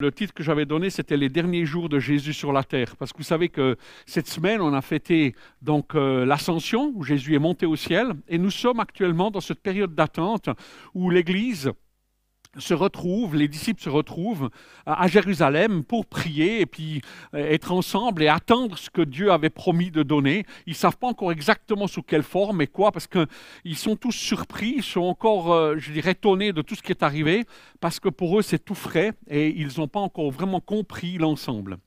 Le titre que j'avais donné, c'était Les derniers jours de Jésus sur la terre. Parce que vous savez que cette semaine, on a fêté donc euh, l'ascension, où Jésus est monté au ciel. Et nous sommes actuellement dans cette période d'attente où l'Église se retrouvent, les disciples se retrouvent à Jérusalem pour prier et puis euh, être ensemble et attendre ce que Dieu avait promis de donner. Ils ne savent pas encore exactement sous quelle forme et quoi, parce qu'ils sont tous surpris, ils sont encore, euh, je dirais, étonnés de tout ce qui est arrivé, parce que pour eux c'est tout frais et ils n'ont pas encore vraiment compris l'ensemble.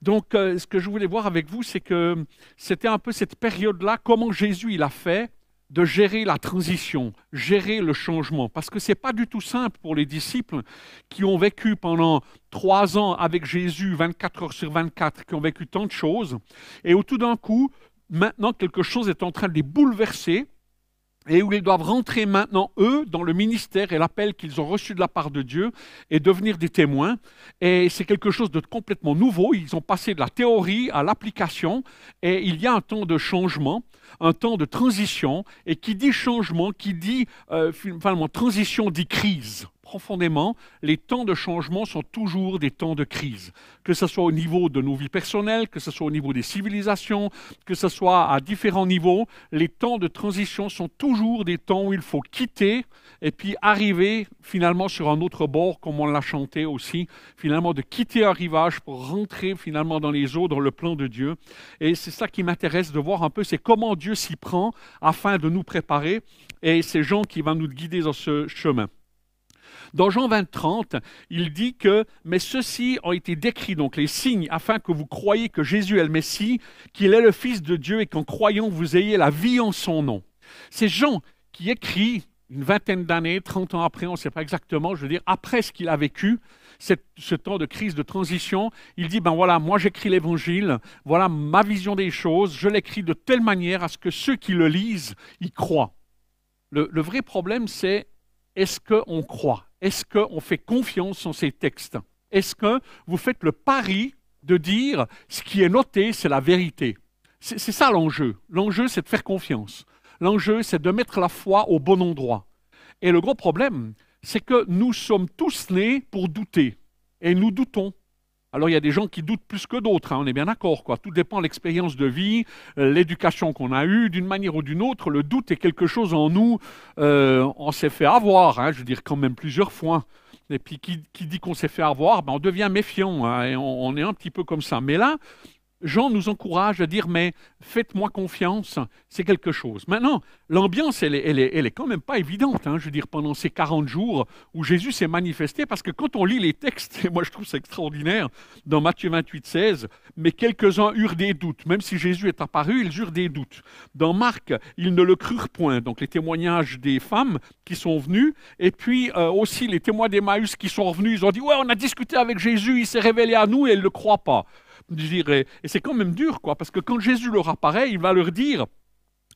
Donc, euh, ce que je voulais voir avec vous, c'est que c'était un peu cette période-là, comment Jésus il a fait de gérer la transition, gérer le changement, parce que ce n'est pas du tout simple pour les disciples qui ont vécu pendant trois ans avec Jésus, 24 heures sur 24, qui ont vécu tant de choses, et où tout d'un coup, maintenant quelque chose est en train de les bouleverser, et où ils doivent rentrer maintenant, eux, dans le ministère et l'appel qu'ils ont reçu de la part de Dieu et devenir des témoins. Et c'est quelque chose de complètement nouveau. Ils ont passé de la théorie à l'application et il y a un temps de changement, un temps de transition. Et qui dit changement, qui dit euh, finalement transition, dit crise profondément, les temps de changement sont toujours des temps de crise. Que ce soit au niveau de nos vies personnelles, que ce soit au niveau des civilisations, que ce soit à différents niveaux, les temps de transition sont toujours des temps où il faut quitter et puis arriver finalement sur un autre bord, comme on l'a chanté aussi, finalement de quitter un rivage pour rentrer finalement dans les eaux, dans le plan de Dieu. Et c'est ça qui m'intéresse de voir un peu, c'est comment Dieu s'y prend afin de nous préparer. Et c'est Jean qui va nous guider dans ce chemin. Dans Jean 20, 30, il dit que, mais ceux-ci ont été décrits, donc les signes, afin que vous croyiez que Jésus est le Messie, qu'il est le Fils de Dieu et qu'en croyant, vous ayez la vie en son nom. C'est Jean qui écrit une vingtaine d'années, 30 ans après, on ne sait pas exactement, je veux dire, après ce qu'il a vécu, ce temps de crise, de transition, il dit, ben voilà, moi j'écris l'évangile, voilà ma vision des choses, je l'écris de telle manière à ce que ceux qui le lisent y croient. le vrai problème, c'est est-ce qu'on croit? Est-ce qu'on fait confiance en ces textes? Est-ce que vous faites le pari de dire ce qui est noté, c'est la vérité? C'est ça l'enjeu. L'enjeu, c'est de faire confiance. L'enjeu, c'est de mettre la foi au bon endroit. Et le gros problème, c'est que nous sommes tous nés pour douter. Et nous doutons. Alors il y a des gens qui doutent plus que d'autres, hein, on est bien d'accord. Quoi. Tout dépend de l'expérience de vie, euh, l'éducation qu'on a eue, d'une manière ou d'une autre. Le doute est quelque chose en nous, euh, on s'est fait avoir, hein, je veux dire quand même plusieurs fois. Et puis qui, dit qu'on s'est fait avoir, ben, on devient méfiant, hein, et on, est un petit peu comme ça. Mais là, Jean nous encourage à dire, mais faites-moi confiance, c'est quelque chose. Maintenant, l'ambiance, elle, elle, elle est, quand même pas évidente, hein, je veux dire, pendant ces 40 jours où Jésus s'est manifesté, parce que quand on lit les textes, et moi je trouve ça extraordinaire, dans Matthieu 28, 16, mais quelques-uns eurent des doutes, même si Jésus est apparu, ils eurent des doutes. Dans Marc, ils ne le crurent point, donc les témoignages des femmes qui sont venues, et puis euh, aussi les témoins d'Emmaüs qui sont revenus, ils ont dit, ouais, on a discuté avec Jésus, il s'est révélé à nous, et ils ne le croient pas. Et c'est quand même dur, quoi, parce que quand Jésus leur apparaît, il va leur dire,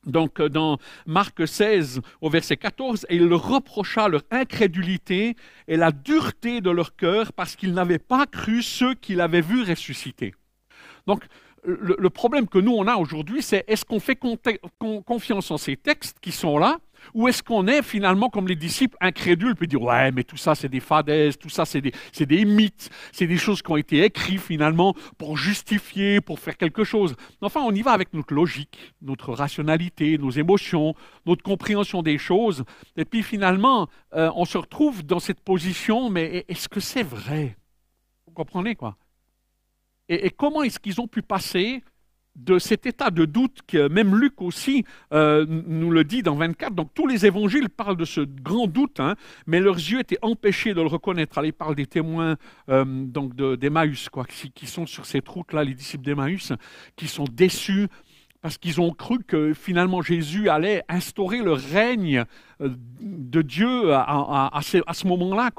donc euh, dans Marc 16 au verset 14, et il leur reprocha leur incrédulité et la dureté de leur cœur parce qu'ils n'avaient pas cru ceux qu'il avait vus ressusciter. Donc le, le, problème que nous on a aujourd'hui, c'est est-ce qu'on fait confiance en ces textes qui sont là ou est-ce qu'on est finalement comme les disciples incrédules, puis dire ouais, mais tout ça c'est des fadaises, tout ça c'est des, des, mythes, c'est des choses qui ont été écrites finalement pour justifier, pour faire quelque chose. Enfin, on y va avec notre logique, notre rationalité, nos émotions, notre compréhension des choses, et puis finalement, euh, on se retrouve dans cette position, mais est-ce que c'est vrai? Vous comprenez quoi? Et comment est-ce qu'ils ont pu passer de cet état de doute que même Luc aussi euh, nous le dit dans 24. Donc tous les évangiles parlent de ce grand doute, hein, mais leurs yeux étaient empêchés de le reconnaître. Allez, ils des témoins euh, donc d'Emmaüs, quoi, qui, qui, sont sur cette route-là, les disciples d'Emmaüs, qui sont déçus parce qu'ils ont cru que finalement Jésus allait instaurer le règne euh, de Dieu à, ce, moment-là.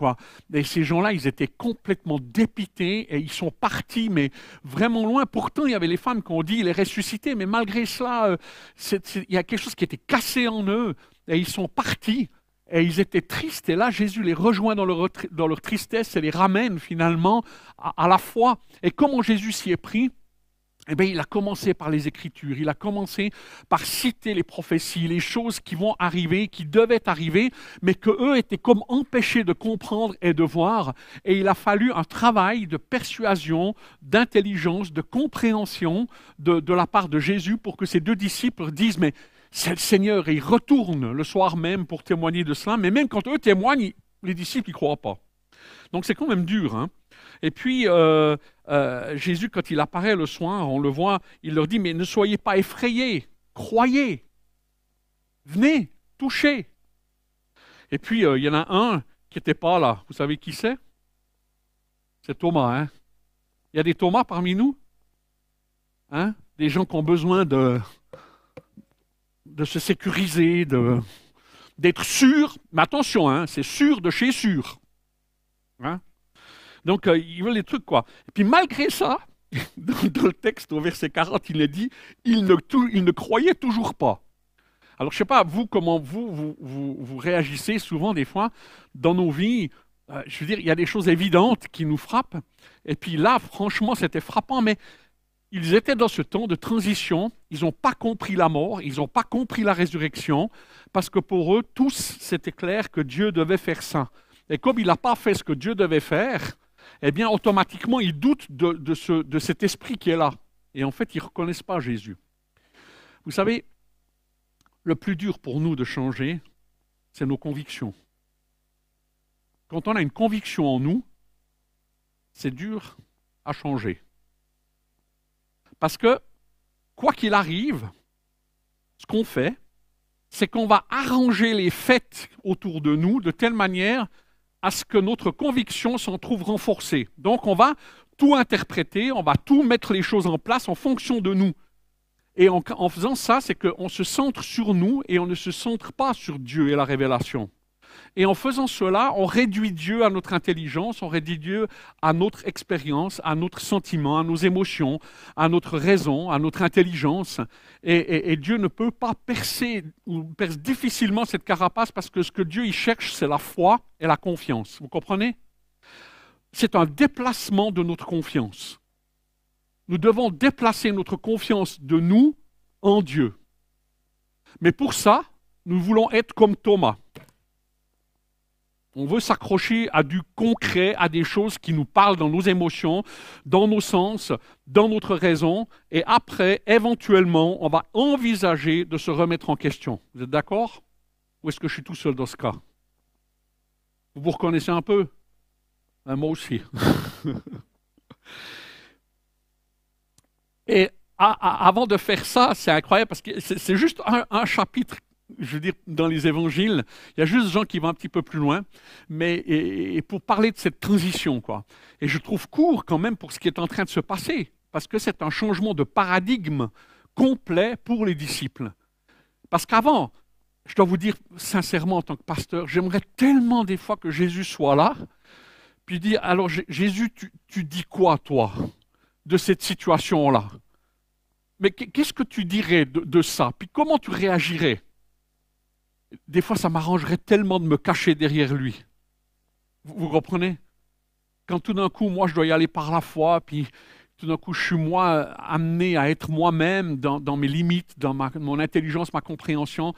Et ces gens-là, ils étaient complètement dépités et ils sont partis, mais vraiment loin. Pourtant, il y avait les femmes qui ont dit, il est ressuscité, mais malgré cela, euh, il y a quelque chose qui était cassé en eux et ils sont partis. Et ils étaient tristes. Et là, Jésus les rejoint dans leur, tristesse et les ramène finalement à la foi. Et comment Jésus s'y est pris? Eh bien, il a commencé par les Écritures, il a commencé par citer les prophéties, les choses qui vont arriver, qui devaient arriver, mais que eux étaient comme empêchés de comprendre et de voir. Et il a fallu un travail de persuasion, d'intelligence, de compréhension de, la part de Jésus pour que ces deux disciples disent, mais c'est le Seigneur, et ils retournent le soir même pour témoigner de cela, mais même quand eux témoignent, les disciples n'y croient pas. Donc c'est quand même dur. Hein et puis, euh, euh, Jésus, quand il apparaît le soir, on le voit, il leur dit, mais ne soyez pas effrayés, croyez, venez, touchez. Et puis, euh, il y en a un qui n'était pas là. Vous savez qui c'est? C'est Thomas. Hein il y a des Thomas parmi nous? Hein? Des gens qui ont besoin de, de se sécuriser, de, d'être sûrs. Mais attention, hein, c'est sûr de chez sûr. Hein? Donc, euh, ils veulent des trucs, quoi. Et puis, malgré ça, dans, le texte, au verset 40, il est dit il ne, il croyait toujours pas. Alors, je ne sais pas, vous, comment vous, vous, vous, réagissez souvent, des fois, dans nos vies. Euh, je veux dire, il y a des choses évidentes qui nous frappent. Et puis là, franchement, c'était frappant, mais ils étaient dans ce temps de transition. Ils n'ont pas compris la mort, ils n'ont pas compris la résurrection, parce que pour eux, tous, c'était clair que Dieu devait faire ça. Et comme il n'a pas fait ce que Dieu devait faire, eh bien, automatiquement, ils doutent de, ce, de cet esprit qui est là. Et en fait, ils ne reconnaissent pas Jésus. Vous savez, le plus dur pour nous de changer, c'est nos convictions. Quand on a une conviction en nous, c'est dur à changer. Parce que, quoi qu'il arrive, ce qu'on fait, c'est qu'on va arranger les faits autour de nous de telle manière à ce que notre conviction s'en trouve renforcée. Donc on va tout interpréter, on va tout mettre les choses en place en fonction de nous. Et en, faisant ça, c'est qu'on se centre sur nous et on ne se centre pas sur Dieu et la révélation. Et en faisant cela, on réduit Dieu à notre intelligence, on réduit Dieu à notre expérience, à notre sentiment, à nos émotions, à notre raison, à notre intelligence. Et, Dieu ne peut pas percer ou perce difficilement cette carapace parce que ce que Dieu y cherche, c'est la foi et la confiance. Vous comprenez? C'est un déplacement de notre confiance. Nous devons déplacer notre confiance de nous en Dieu. Mais pour ça, nous voulons être comme Thomas. On veut s'accrocher à du concret, à des choses qui nous parlent dans nos émotions, dans nos sens, dans notre raison. Et après, éventuellement, on va envisager de se remettre en question. Vous êtes d'accord? Ou est-ce que je suis tout seul dans ce cas? Vous vous reconnaissez un peu? Ben, Moi aussi. Et avant de faire ça, c'est incroyable parce que c'est juste un chapitre je veux dire, dans les évangiles, il y a juste des gens qui vont un petit peu plus loin, mais pour parler de cette transition, quoi. Et je trouve court quand même pour ce qui est en train de se passer, parce que c'est un changement de paradigme complet pour les disciples. Parce qu'avant, je dois vous dire sincèrement en tant que pasteur, j'aimerais tellement des fois que Jésus soit là, puis dire, alors Jésus, tu dis quoi, toi, de cette situation-là? Mais qu'est-ce que tu dirais de, ça? Puis comment tu réagirais? Des fois, ça m'arrangerait tellement de me cacher derrière lui. Vous, comprenez? Quand tout d'un coup, moi, je dois y aller par la foi, puis tout d'un coup, je suis moi amené à être moi-même dans, mes limites, dans mon intelligence, ma compréhension.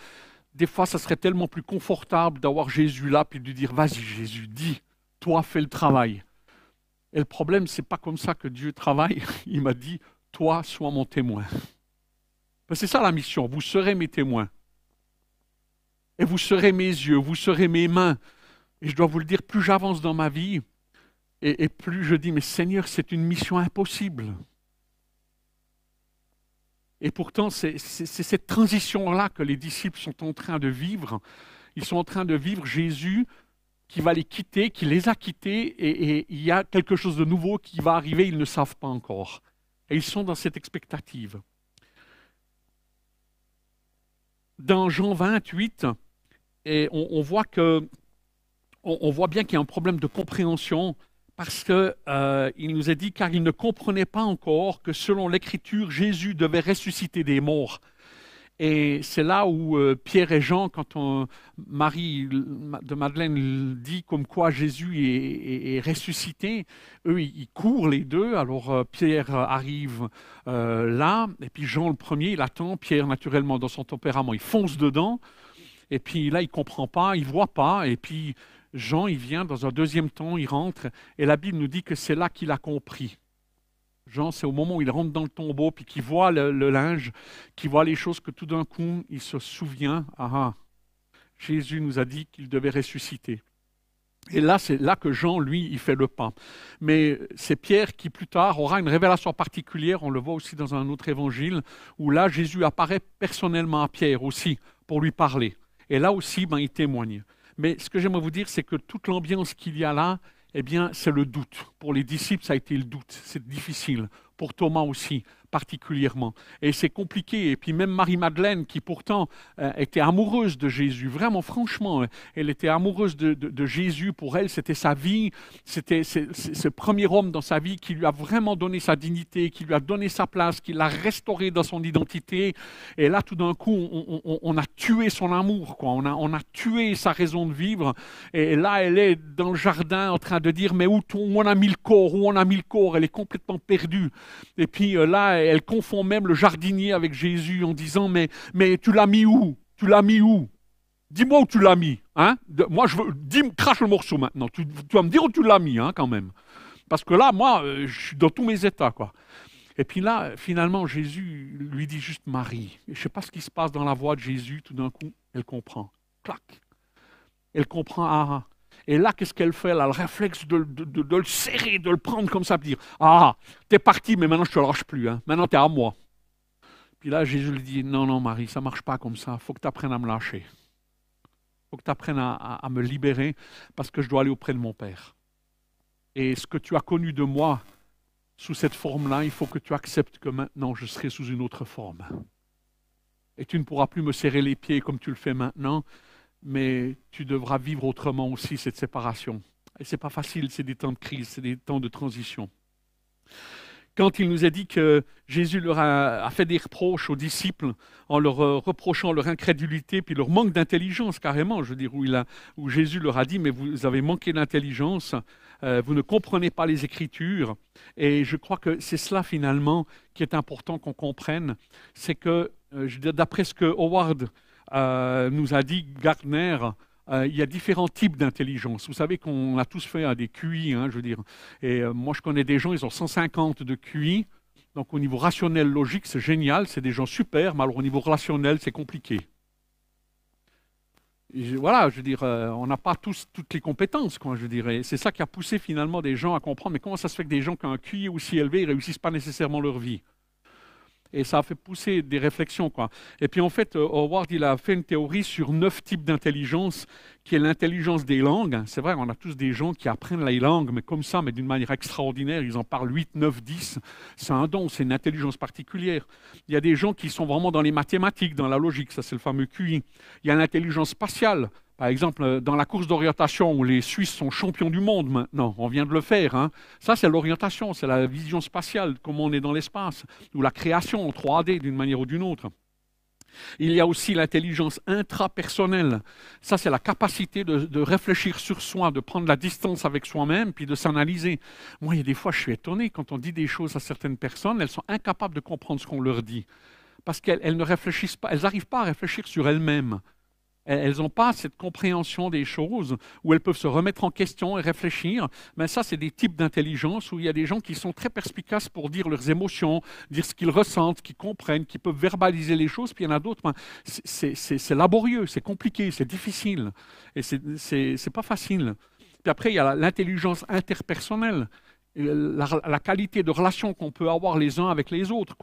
Des fois, ça serait tellement plus confortable d'avoir Jésus là, puis de lui dire, vas-y Jésus, dis, toi fais le travail. Et le problème, c'est pas comme ça que Dieu travaille. Il m'a dit, toi, sois mon témoin. Ben, c'est ça la mission, vous serez mes témoins. Et vous serez mes yeux, vous serez mes mains. Et je dois vous le dire, plus j'avance dans ma vie, et, plus je dis, mais Seigneur, c'est une mission impossible. Et pourtant, c'est cette transition-là que les disciples sont en train de vivre. Ils sont en train de vivre Jésus qui va les quitter, qui les a quittés, et, il y a quelque chose de nouveau qui va arriver, ils ne savent pas encore. Et ils sont dans cette expectative. Dans Jean 28, et on, voit voit bien qu'il y a un problème de compréhension parce qu'il euh, nous est dit car il ne comprenait pas encore que selon l'Écriture, Jésus devait ressusciter des morts. Et c'est là où euh, Pierre et Jean, quand on, Marie de Madeleine dit comme quoi Jésus est, ressuscité, eux, ils, courent les deux. Alors euh, Pierre arrive là, et puis Jean le premier, il attend. Pierre, naturellement, dans son tempérament, il fonce dedans. Et puis là, il comprend pas, il voit pas. Et puis Jean, il vient dans un deuxième temps, il rentre. Et la Bible nous dit que c'est là qu'il a compris. Jean, c'est au moment où il rentre dans le tombeau, puis qu'il voit le, linge, qu'il voit les choses, que tout d'un coup, il se souvient, ah, ah Jésus nous a dit qu'il devait ressusciter. Et là, c'est là que Jean, lui, il fait le pas. Mais c'est Pierre qui, plus tard, aura une révélation particulière. On le voit aussi dans un autre évangile, où là, Jésus apparaît personnellement à Pierre aussi pour lui parler. Et là aussi, ben, il témoigne. Mais ce que j'aimerais vous dire, c'est que toute l'ambiance qu'il y a là, eh bien, c'est le doute. Pour les disciples, ça a été le doute. C'est difficile. Pour Thomas aussi particulièrement. Et c'est compliqué. Et puis même Marie-Madeleine, qui pourtant euh, était amoureuse de Jésus, vraiment franchement, hein, elle était amoureuse de, Jésus. Pour elle, c'était sa vie, c'était ce premier homme dans sa vie qui lui a vraiment donné sa dignité, qui lui a donné sa place, qui l'a restauré dans son identité. Et là, tout d'un coup, on, a tué son amour, quoi. On, a, on a tué sa raison de vivre. Et là, elle est dans le jardin en train de dire, mais où, on a mis le corps, où on a mis le corps, elle est complètement perdue. Et puis euh, là, elle confond même le jardinier avec Jésus en disant Mais, mais tu l'as mis où? Tu l'as mis où? Dis-moi où tu l'as mis. Hein? Moi, je veux. Dis, crache le morceau maintenant. Tu, vas me dire où tu l'as mis, hein, quand même. Parce que là, moi, euh, je suis dans tous mes états, quoi. Et puis là, finalement, Jésus lui dit juste Marie. je ne sais pas ce qui se passe dans la voix de Jésus, tout d'un coup, elle comprend. Clac. Elle comprend, ah, et là, qu'est-ce qu'elle fait Elle a le réflexe de, le serrer, de le prendre comme ça, de dire Ah, t'es parti, mais maintenant je te lâche plus. Hein. Maintenant, t'es à moi. Puis là, Jésus lui dit Non, non, Marie, ça marche pas comme ça. Il faut que tu apprennes à me lâcher. Il faut que tu apprennes à, me libérer parce que je dois aller auprès de mon Père. Et ce que tu as connu de moi sous cette forme-là, il faut que tu acceptes que maintenant je serai sous une autre forme. Et tu ne pourras plus me serrer les pieds comme tu le fais maintenant, mais tu devras vivre autrement aussi cette séparation. Et ce n'est pas facile, c'est des temps de crise, c'est des temps de transition. Quand il nous a dit que Jésus leur a, fait des reproches aux disciples en leur euh, reprochant leur incrédulité puis leur manque d'intelligence carrément, je veux où Jésus leur a dit, mais vous avez manqué d'intelligence, euh, vous ne comprenez pas les Écritures. Et je crois que c'est cela finalement qui est important qu'on comprenne, c'est que, euh, d'après ce que Howard euh, nous a dit Gardner, euh, il y a différents types d'intelligence. Vous savez qu'on a tous fait hein, des QI, hein, je veux dire. Et euh, moi, je connais des gens, ils ont 150 de QI. Donc, au niveau rationnel, logique, c'est génial, c'est des gens super, mais alors au niveau relationnel, c'est compliqué. voilà, je veux dire, on n'a pas tous toutes les compétences, quoi, je dirais. C'est ça qui a poussé finalement des gens à comprendre, mais comment ça se fait que des gens qui ont un QI aussi élevé ne réussissent pas nécessairement leur vie? Et ça a fait pousser des réflexions. Quoi. Et puis en fait, euh, Howard il a fait une théorie sur neuf types d'intelligence, qui est l'intelligence des langues. C'est vrai, on a tous des gens qui apprennent les langues, mais comme ça, mais d'une manière extraordinaire, ils en parlent 8, 9, 10. C'est un don, c'est une intelligence particulière. Il y a des gens qui sont vraiment dans les mathématiques, dans la logique, ça c'est le fameux QI. Il y a l'intelligence spatiale. Par exemple, euh, dans la course d'orientation où les Suisses sont champions du monde maintenant, on vient de le faire. Hein. Ça, c'est l'orientation, c'est la vision spatiale, comment on est dans l'espace, ou la création en 3D d'une manière ou d'une autre. Il y a aussi l'intelligence intrapersonnelle. Ça, c'est la capacité de, réfléchir sur soi, de prendre la distance avec soi-même, puis de s'analyser. Moi, il y a des fois, je suis étonné quand on dit des choses à certaines personnes, elles sont incapables de comprendre ce qu'on leur dit. Parce qu'elles ne réfléchissent pas, elles n'arrivent pas à réfléchir sur elles-mêmes. Elles n'ont pas cette compréhension des choses où elles peuvent se remettre en question et réfléchir. Mais ça, c'est des types d'intelligence où il y a des gens qui sont très perspicaces pour dire leurs émotions, dire ce qu'ils ressentent, qui comprennent, qui peuvent verbaliser les choses. Puis il y en a d'autres, ben, c'est laborieux, c'est compliqué, c'est difficile. Et c'est pas facile. Puis après, il y a l'intelligence interpersonnelle. La, qualité de relation qu'on peut avoir les uns avec les autres.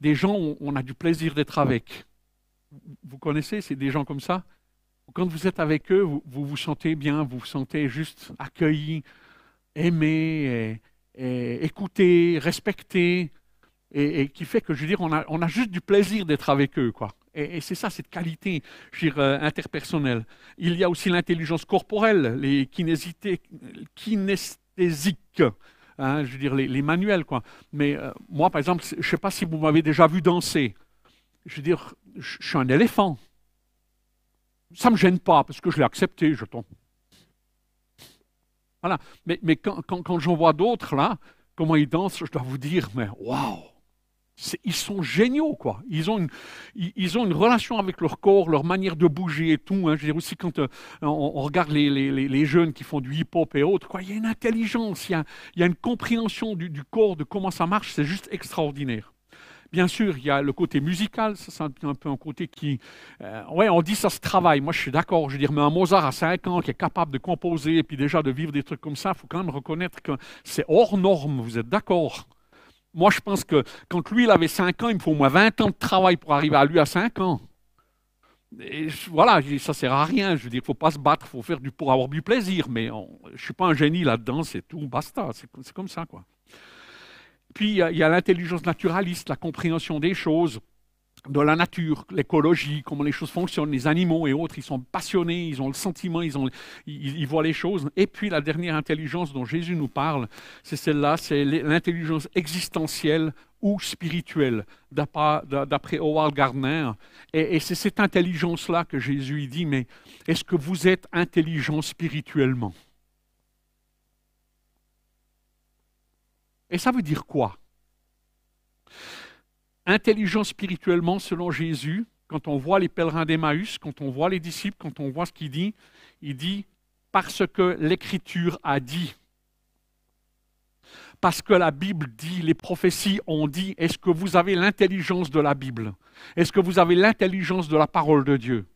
Des gens, on, on a du plaisir d'être avec. Vous connaissez, c'est des gens comme ça? Quand vous êtes avec eux, vous, vous, sentez bien, vous vous sentez juste accueilli, aimé, écouté, respecté, et, qui fait que, je veux dire, on a, on a juste du plaisir d'être avec eux, quoi. Et, c'est ça, cette qualité, je veux dire, euh, interpersonnelle. Il y a aussi l'intelligence corporelle, les kinesthésiques, hein, je veux dire, les, manuels, quoi. Mais euh, moi, par exemple, je ne sais pas si vous m'avez déjà vu danser. Je veux dire, je suis un éléphant. Ça ne me gêne pas parce que je l'ai accepté, je tombe. Voilà. Mais, mais quand, quand, j'en vois d'autres là, comment ils dansent, je dois vous dire, mais waouh! Ils sont géniaux, quoi. Ils ont, une, ils ont une relation avec leur corps, leur manière de bouger et tout. Hein. Je veux dire aussi, quand euh, on, regarde les, les, les, jeunes qui font du hip-hop et autres, quoi, il y a une intelligence, il y a, il y a une compréhension du, du, corps, de comment ça marche, c'est juste extraordinaire. Bien sûr, il y a le côté musical, ça c'est un peu un côté qui... Euh, ouais, on dit ça se travaille, moi je suis d'accord, je veux dire, mais un Mozart à 5 ans qui est capable de composer et puis déjà de vivre des trucs comme ça, il faut quand même reconnaître que c'est hors norme, vous êtes d'accord? Moi, je pense que quand lui, il avait 5 ans, il me faut au moins 20 ans de travail pour arriver à lui à 5 ans. Et voilà, ça sert à rien. Je veux dire, il ne faut pas se battre, il faut faire du pour avoir du plaisir. Mais je ne suis pas un génie là-dedans, c'est tout, basta. C'est comme ça, quoi. Puis il y a l'intelligence naturaliste, la compréhension des choses de la nature, l'écologie, comment les choses fonctionnent, les animaux et autres, ils sont passionnés, ils ont le sentiment, ils, ont, ils, voient les choses. Et puis la dernière intelligence dont Jésus nous parle, c'est celle-là, c'est l'intelligence existentielle ou spirituelle, d'après Howard Gardner. Et, et c'est cette intelligence-là que Jésus dit, mais est-ce que vous êtes intelligent spirituellement? Et ça veut dire quoi? Intelligent spirituellement selon Jésus, quand on voit les pèlerins d'Emmaüs, quand on voit les disciples, quand on voit ce qu'il dit, il dit parce que l'Écriture a dit. Parce que la Bible dit, les prophéties ont dit, est-ce que vous avez l'intelligence de la Bible? Est-ce que vous avez l'intelligence de la parole de Dieu?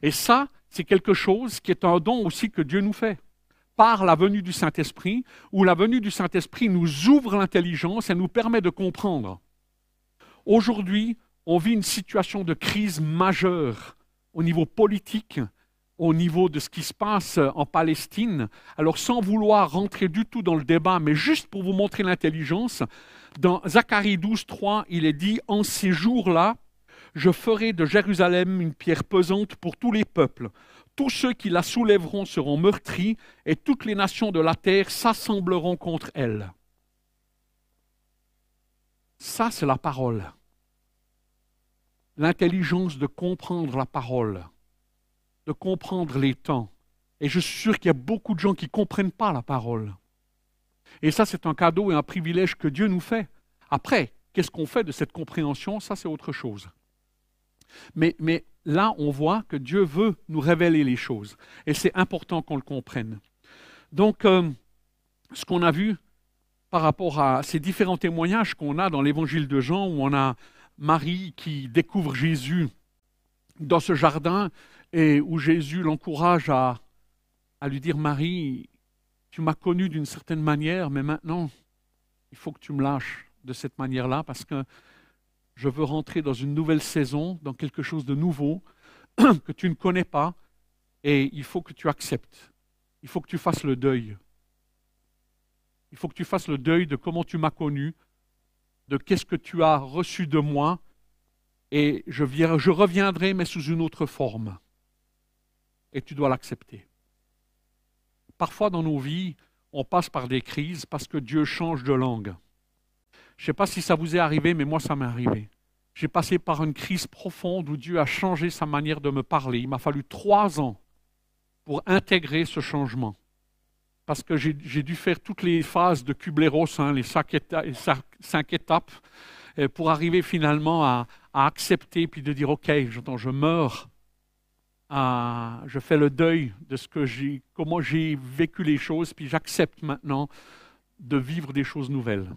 Et ça, c'est quelque chose qui est un don aussi que Dieu nous fait par la venue du Saint-Esprit, où la venue du Saint-Esprit nous ouvre l'intelligence et nous permet de comprendre. Aujourd'hui, on vit une situation de crise majeure au niveau politique, au niveau de ce qui se passe en Palestine. Alors sans vouloir rentrer du tout dans le débat, mais juste pour vous montrer l'intelligence, dans Zacharie 12, 3, il est dit, en ces jours-là, je ferai de Jérusalem une pierre pesante pour tous les peuples. Tous ceux qui la soulèveront seront meurtris, et toutes les nations de la terre s'assembleront contre elle. Ça, c'est la parole. L'intelligence de comprendre la parole, de comprendre les temps. Et je suis sûr qu'il y a beaucoup de gens qui ne comprennent pas la parole. Et ça, c'est un cadeau et un privilège que Dieu nous fait. Après, qu'est-ce qu'on fait de cette compréhension? Ça, c'est autre chose. Mais, là, on voit que Dieu veut nous révéler les choses. Et c'est important qu'on le comprenne. Donc, euh, ce qu'on a vu par rapport à ces différents témoignages qu'on a dans l'évangile de Jean, où on a Marie qui découvre Jésus dans ce jardin et où Jésus l'encourage à, à lui dire, Marie, tu m'as connu d'une certaine manière, mais maintenant, il faut que tu me lâches de cette manière-là parce que je veux rentrer dans une nouvelle saison, dans quelque chose de nouveau que tu ne connais pas et il faut que tu acceptes. Il faut que tu fasses le deuil. Il faut que tu fasses le deuil de comment tu m'as connu, de qu'est-ce que tu as reçu de moi, et je, je reviendrai, mais sous une autre forme. Et tu dois l'accepter. Parfois dans nos vies, on passe par des crises parce que Dieu change de langue. Je ne sais pas si ça vous est arrivé, mais moi ça m'est arrivé. J'ai passé par une crise profonde où Dieu a changé sa manière de me parler. Il m'a fallu trois ans pour intégrer ce changement parce que j'ai dû faire toutes les phases de Kubler-Ross, hein, les cinq, étapes, euh, pour arriver finalement à, accepter, puis de dire, OK, je meurs, je fais le deuil de ce que comment j'ai vécu les choses, puis j'accepte maintenant de vivre des choses nouvelles.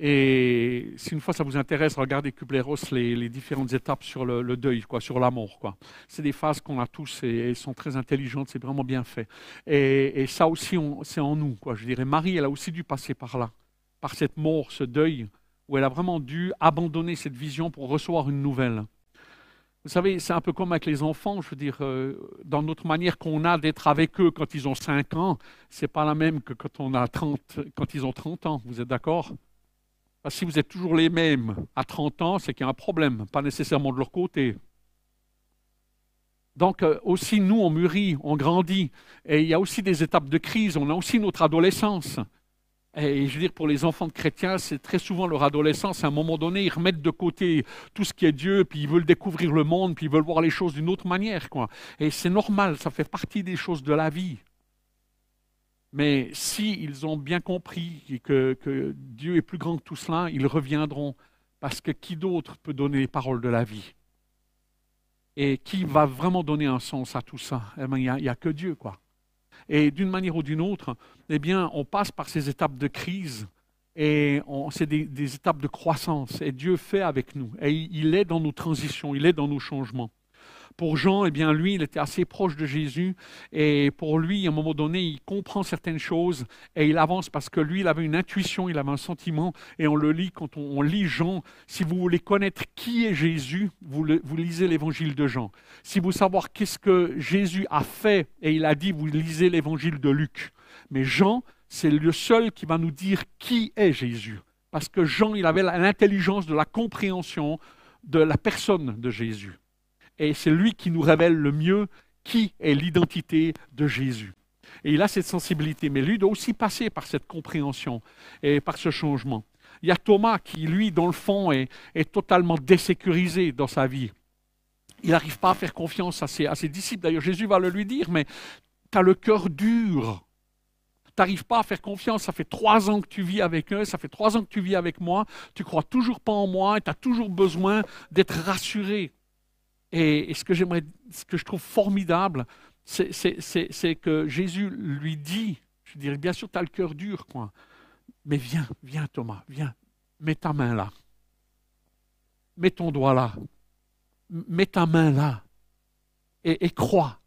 Et si une fois ça vous intéresse, regardez Kubler-Ross, les, différentes étapes sur le, deuil, quoi, sur l'amour. Quoi. C'est des phases qu'on a tous et elles sont très intelligentes, c'est vraiment bien fait. Et, ça aussi, c'est en nous. Quoi. Je dirais, Marie, elle a aussi dû passer par là, par cette mort, ce deuil, où elle a vraiment dû abandonner cette vision pour recevoir une nouvelle. Vous savez, c'est un peu comme avec les enfants, je veux dire, euh, dans notre manière qu'on a d'être avec eux quand ils ont 5 ans, c'est pas la même que quand, on a 30, quand ils ont 30 ans. Vous êtes d'accord? Si vous êtes toujours les mêmes à 30 ans, c'est qu'il y a un problème, pas nécessairement de leur côté. Donc euh, aussi, nous, on mûrit, on grandit. Et il y a aussi des étapes de crise, on a aussi notre adolescence. Et je veux dire, pour les enfants de chrétiens, c'est très souvent leur adolescence. À un moment donné, ils remettent de côté tout ce qui est Dieu, puis ils veulent découvrir le monde, puis ils veulent voir les choses d'une autre manière. Et c'est normal, ça fait partie des choses de la vie. Mais s'ils ont bien compris que, Dieu est plus grand que tout cela, ils reviendront. Parce que qui d'autre peut donner les paroles de la vie? Et qui va vraiment donner un sens à tout ça? Eh ben, Il n'y a, que Dieu, quoi. Et d'une manière ou d'une autre, eh bien, on passe par ces étapes de crise et c'est des, étapes de croissance. Et Dieu fait avec nous. Et il est dans nos transitions, il est dans nos changements. Pour Jean, eh bien, lui, il était assez proche de Jésus. Et pour lui, à un moment donné, il comprend certaines choses et il avance parce que lui, il avait une intuition, il avait un sentiment. Et on le lit quand on, lit Jean. Si vous voulez connaître qui est Jésus, vous, lisez l'évangile de Jean. Si vous voulez savoir qu'est-ce que Jésus a fait et il a dit, vous lisez l'évangile de Luc. Mais Jean, c'est le seul qui va nous dire qui est Jésus. Parce que Jean, il avait l'intelligence de la compréhension de la personne de Jésus et c'est lui qui nous révèle le mieux qui est l'identité de Jésus. Et il a cette sensibilité, mais lui doit aussi passer par cette compréhension et par ce changement. Il y a Thomas qui, lui, dans le fond, est, totalement désécurisé dans sa vie. Il n'arrive pas à faire confiance à ses, disciples. D'ailleurs, Jésus va le lui dire, mais tu as le cœur dur. Tu n'arrives pas à faire confiance. Ça fait trois ans que tu vis avec eux, ça fait trois ans que tu vis avec moi. Tu crois toujours pas en moi et tu as toujours besoin d'être rassuré. Et, ce, que je trouve formidable, c'est que Jésus lui dit, je dirais, bien sûr, tu as le cœur dur, quoi. Mais viens, viens Thomas, viens, mets ta main là. Mets ton doigt là. Mets ta main là. Et crois.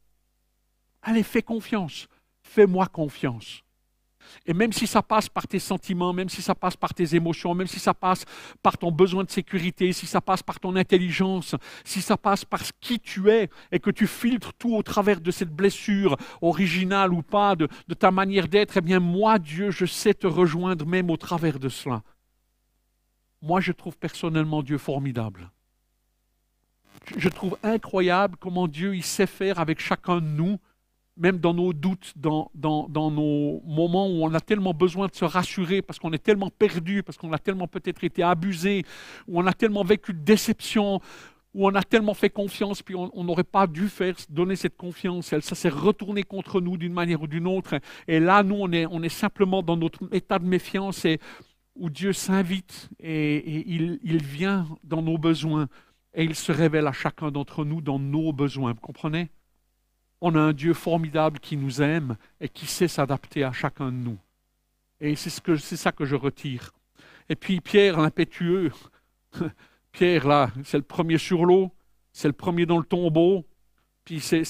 Allez, fais confiance. Fais-moi confiance. Et même si ça passe par tes sentiments, même si ça passe par tes émotions, même si ça passe par ton besoin de sécurité, si ça passe par ton intelligence, si ça passe par qui tu es et que tu filtres tout au travers de cette blessure, originale ou pas, de, ta manière d'être, eh bien moi, Dieu, je sais te rejoindre même au travers de cela. Moi, je trouve personnellement Dieu formidable. Je trouve incroyable comment Dieu il sait faire avec chacun de nous même dans nos doutes, dans, dans, dans, nos moments où on a tellement besoin de se rassurer, parce qu'on est tellement perdu, parce qu'on a tellement peut-être été abusé, où on a tellement vécu de déception, où on a tellement fait confiance, puis on n'aurait pas dû faire, donner cette confiance. Elle, ça s'est retourné contre nous d'une manière ou d'une autre. Et là, nous, on est, on est simplement dans notre état de méfiance et où Dieu s'invite et, il, il vient dans nos besoins et il se révèle à chacun d'entre nous dans nos besoins. Vous comprenez? On a un Dieu formidable qui nous aime et qui sait s'adapter à chacun de nous. Et c'est ce c'est ça que je retire. Et puis Pierre, l'impétueux, Pierre, là, c'est le premier sur l'eau, c'est le premier dans le tombeau, puis c'est,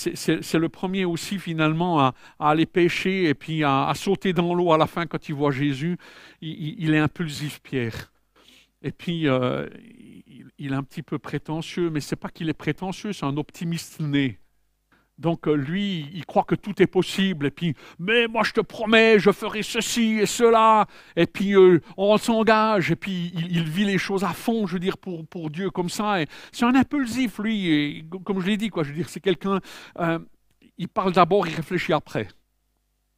le premier aussi finalement à, aller pêcher et puis à, sauter dans l'eau à la fin quand il voit Jésus. Il, est impulsif, Pierre. Et puis, euh, il, il, est un petit peu prétentieux, mais c'est pas qu'il est prétentieux, c'est un optimiste né. Donc euh, lui, il croit que tout est possible. Et puis, mais moi je te promets, je ferai ceci et cela. Et puis euh, on s'engage. Et puis il, vit les choses à fond, je veux dire, pour, Dieu comme ça. C'est un impulsif, lui. Comme je l'ai dit, quoi. Je veux dire, c'est quelqu'un. Euh, il parle d'abord, il réfléchit après.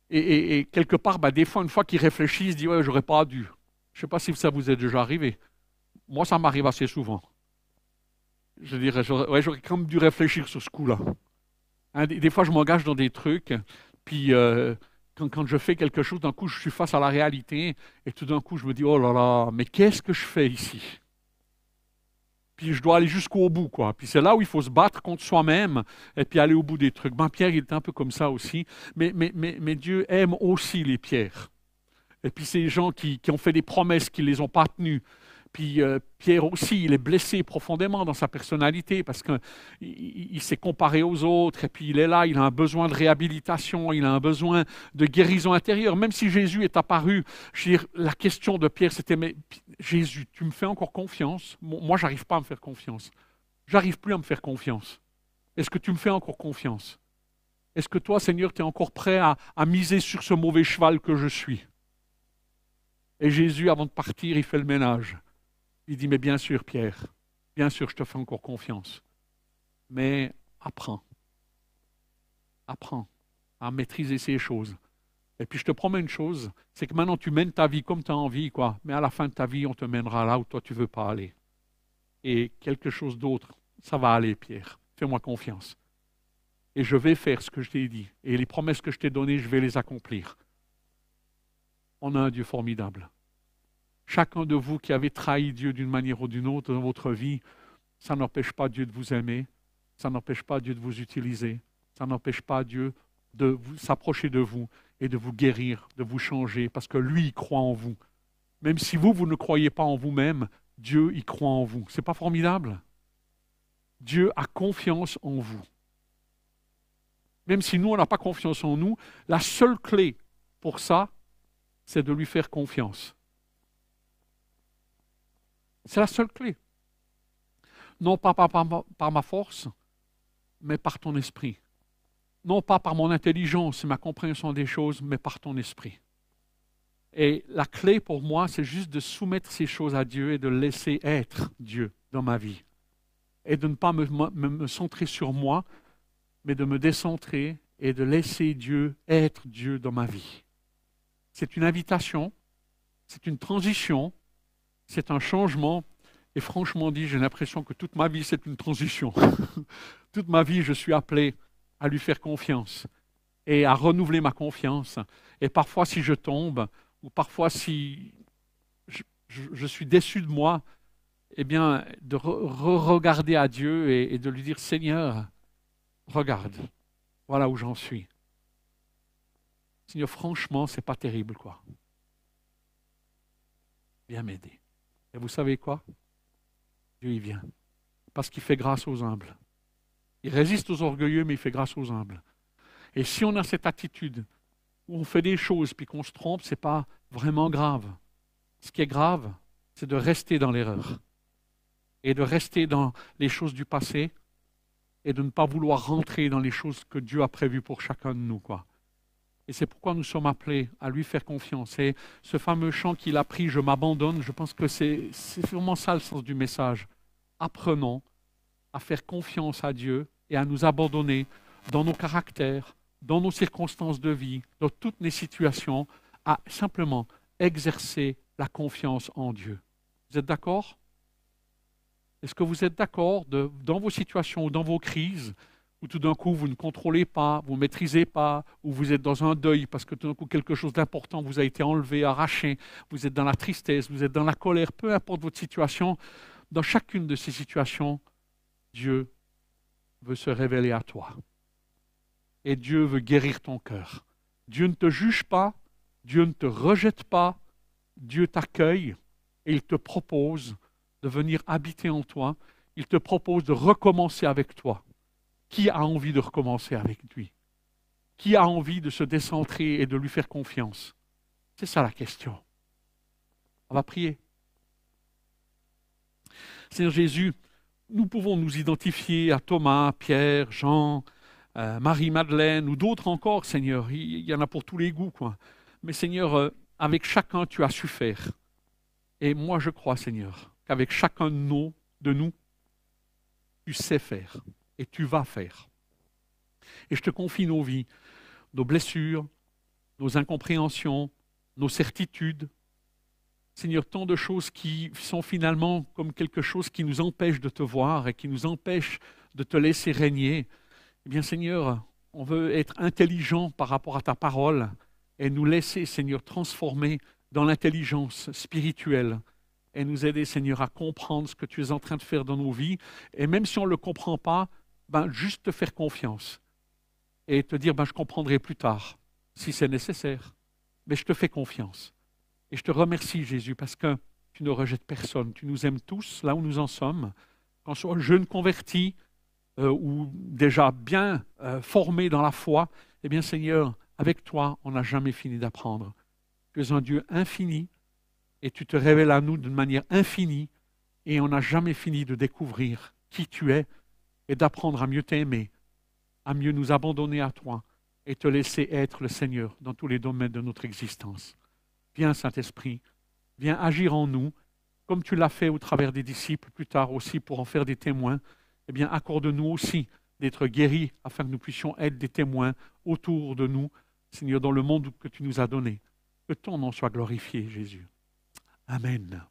Et, quelque part, bah, des fois, une fois qu'il réfléchit, il se dit ouais, j'aurais pas dû. Je ne sais pas si ça vous est déjà arrivé. Moi, ça m'arrive assez souvent. Je dirais, ouais, j'aurais quand même dû réfléchir sur ce coup-là. Hein, des, fois, je m'engage dans des trucs, puis euh, quand, je fais quelque chose, d'un coup, je suis face à la réalité, et tout d'un coup, je me dis, oh là là, mais qu'est-ce que je fais ici? Puis je dois aller jusqu'au bout, quoi. Puis c'est là où il faut se battre contre soi-même, et puis aller au bout des trucs. Ben, Pierre, il est un peu comme ça aussi, mais Dieu aime aussi les pierres. Et puis ces gens qui, qui ont fait des promesses, qui ne les ont pas tenues, puis euh, Pierre aussi, il est blessé profondément dans sa personnalité parce qu'il il, s'est comparé aux autres et puis il est là, il a un besoin de réhabilitation, il a un besoin de guérison intérieure. Même si Jésus est apparu, la question de Pierre c'était mais Jésus, tu me fais encore confiance? Moi, j'arrive pas à me faire confiance. J'arrive plus à me faire confiance. Est-ce que tu me fais encore confiance? Est-ce que toi, Seigneur, tu es encore prêt à miser sur ce mauvais cheval que je suis? Et Jésus, avant de partir, il fait le ménage. Il dit, mais bien sûr, Pierre, bien sûr, je te fais encore confiance. Mais apprends. Apprends à maîtriser ces choses. Et puis je te promets une chose, c'est que maintenant tu mènes ta vie comme tu as envie, quoi. Mais à la fin de ta vie, on te mènera là où toi tu veux pas aller. Et quelque chose d'autre, ça va aller, Pierre. Fais-moi confiance. Et je vais faire ce que je t'ai dit. Et les promesses que je t'ai données, je vais les accomplir. On a un Dieu formidable. Chacun de vous qui avez trahi Dieu d'une manière ou d'une autre dans votre vie, ça n'empêche pas Dieu de vous aimer, ça n'empêche pas Dieu de vous utiliser, ça n'empêche pas Dieu de s'approcher de vous et de vous guérir, de vous changer, parce que lui, il croit en vous. Même si vous, vous ne croyez pas en vous-même, Dieu, il croit en vous. C'est pas formidable? Dieu a confiance en vous. Même si nous, on n'a pas confiance en nous, la seule clé pour ça, c'est de lui faire confiance. C'est la seule clé. Non pas par, ma force, mais par ton esprit. Non pas par mon intelligence et ma compréhension des choses, mais par ton esprit. Et la clé pour moi, c'est juste de soumettre ces choses à Dieu et de laisser être Dieu dans ma vie. Et de ne pas me, me centrer sur moi, mais de me décentrer et de laisser Dieu être Dieu dans ma vie. C'est une invitation, c'est une transition, c'est un changement. Et franchement dit, j'ai l'impression que toute ma vie, c'est une transition. toute ma vie, je suis appelé à lui faire confiance et à renouveler ma confiance. Et parfois, si je tombe, ou parfois si je, suis déçu de moi, eh bien, de re-regarder à Dieu et, de lui dire, Seigneur, regarde, voilà où j'en suis. Seigneur, franchement, c'est pas terrible, quoi. Viens m'aider. Et vous savez quoi? Dieu y vient. Parce qu'il fait grâce aux humbles. Il résiste aux orgueilleux, mais il fait grâce aux humbles. Et si on a cette attitude où on fait des choses puis qu'on se trompe, ce n'est pas vraiment grave. Ce qui est grave, c'est de rester dans l'erreur et de rester dans les choses du passé et de ne pas vouloir rentrer dans les choses que Dieu a prévues pour chacun de nous. Et c'est pourquoi nous sommes appelés à lui faire confiance. Et ce fameux chant qu'il a pris, Je m'abandonne, je pense que c'est vraiment ça le sens du message. Apprenons à faire confiance à Dieu et à nous abandonner dans nos caractères, dans nos circonstances de vie, dans toutes les situations, à simplement exercer la confiance en Dieu. Vous êtes d'accord? Est-ce que vous êtes d'accord dans vos situations ou dans vos crises où tout d'un coup vous ne contrôlez pas, vous ne maîtrisez pas, ou vous êtes dans un deuil parce que tout d'un coup quelque chose d'important vous a été enlevé, arraché, vous êtes dans la tristesse, vous êtes dans la colère, peu importe votre situation, dans chacune de ces situations, Dieu veut se révéler à toi. Et Dieu veut guérir ton cœur. Dieu ne te juge pas, Dieu ne te rejette pas, Dieu t'accueille et il te propose de venir habiter en toi, il te propose de recommencer avec toi. Qui a envie de recommencer avec lui? Qui a envie de se décentrer et de lui faire confiance? C'est ça la question. On va prier. Seigneur Jésus, nous pouvons nous identifier à Thomas, Pierre, Jean, euh, Marie-Madeleine ou d'autres encore, Seigneur. Il y en a pour tous les goûts, quoi. Mais Seigneur, euh, avec chacun, tu as su faire. Et moi, je crois, Seigneur, qu'avec chacun de nous, de nous, tu sais faire et tu vas faire. Et je te confie nos vies, nos blessures, nos incompréhensions, nos certitudes. Seigneur, tant de choses qui sont finalement comme quelque chose qui nous empêche de te voir et qui nous empêche de te laisser régner. Eh bien, Seigneur, on veut être intelligent par rapport à ta parole et nous laisser, Seigneur, transformer dans l'intelligence spirituelle et nous aider, Seigneur, à comprendre ce que tu es en train de faire dans nos vies. Et même si on ne le comprend pas, ben, juste te faire confiance et te dire, ben, je comprendrai plus tard, si c'est nécessaire. Mais je te fais confiance. Et je te remercie, Jésus, parce que tu ne rejettes personne. Tu nous aimes tous là où nous en sommes. Quand soit jeune converti euh, ou déjà bien euh, formé dans la foi, eh bien, Seigneur, avec toi, on n'a jamais fini d'apprendre. Tu es un Dieu infini et tu te révèles à nous d'une manière infinie et on n'a jamais fini de découvrir qui tu es et d'apprendre à mieux t'aimer, à mieux nous abandonner à toi et te laisser être le Seigneur dans tous les domaines de notre existence. Viens, Saint-Esprit, viens agir en nous, comme tu l'as fait au travers des disciples, plus tard aussi pour en faire des témoins. Eh bien, accorde-nous aussi d'être guéris afin que nous puissions être des témoins autour de nous, Seigneur, dans le monde que tu nous as donné. Que ton nom soit glorifié, Jésus. Amen.